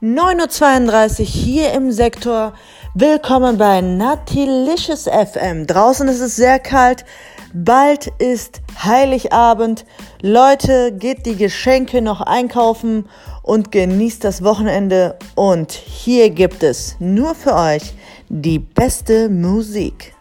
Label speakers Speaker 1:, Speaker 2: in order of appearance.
Speaker 1: 9.32 Uhr hier im Sektor. Willkommen bei Natilicious FM. Draußen ist es sehr kalt. Bald ist Heiligabend. Leute, geht die Geschenke noch einkaufen und genießt das Wochenende. Und hier gibt es nur für euch die beste Musik.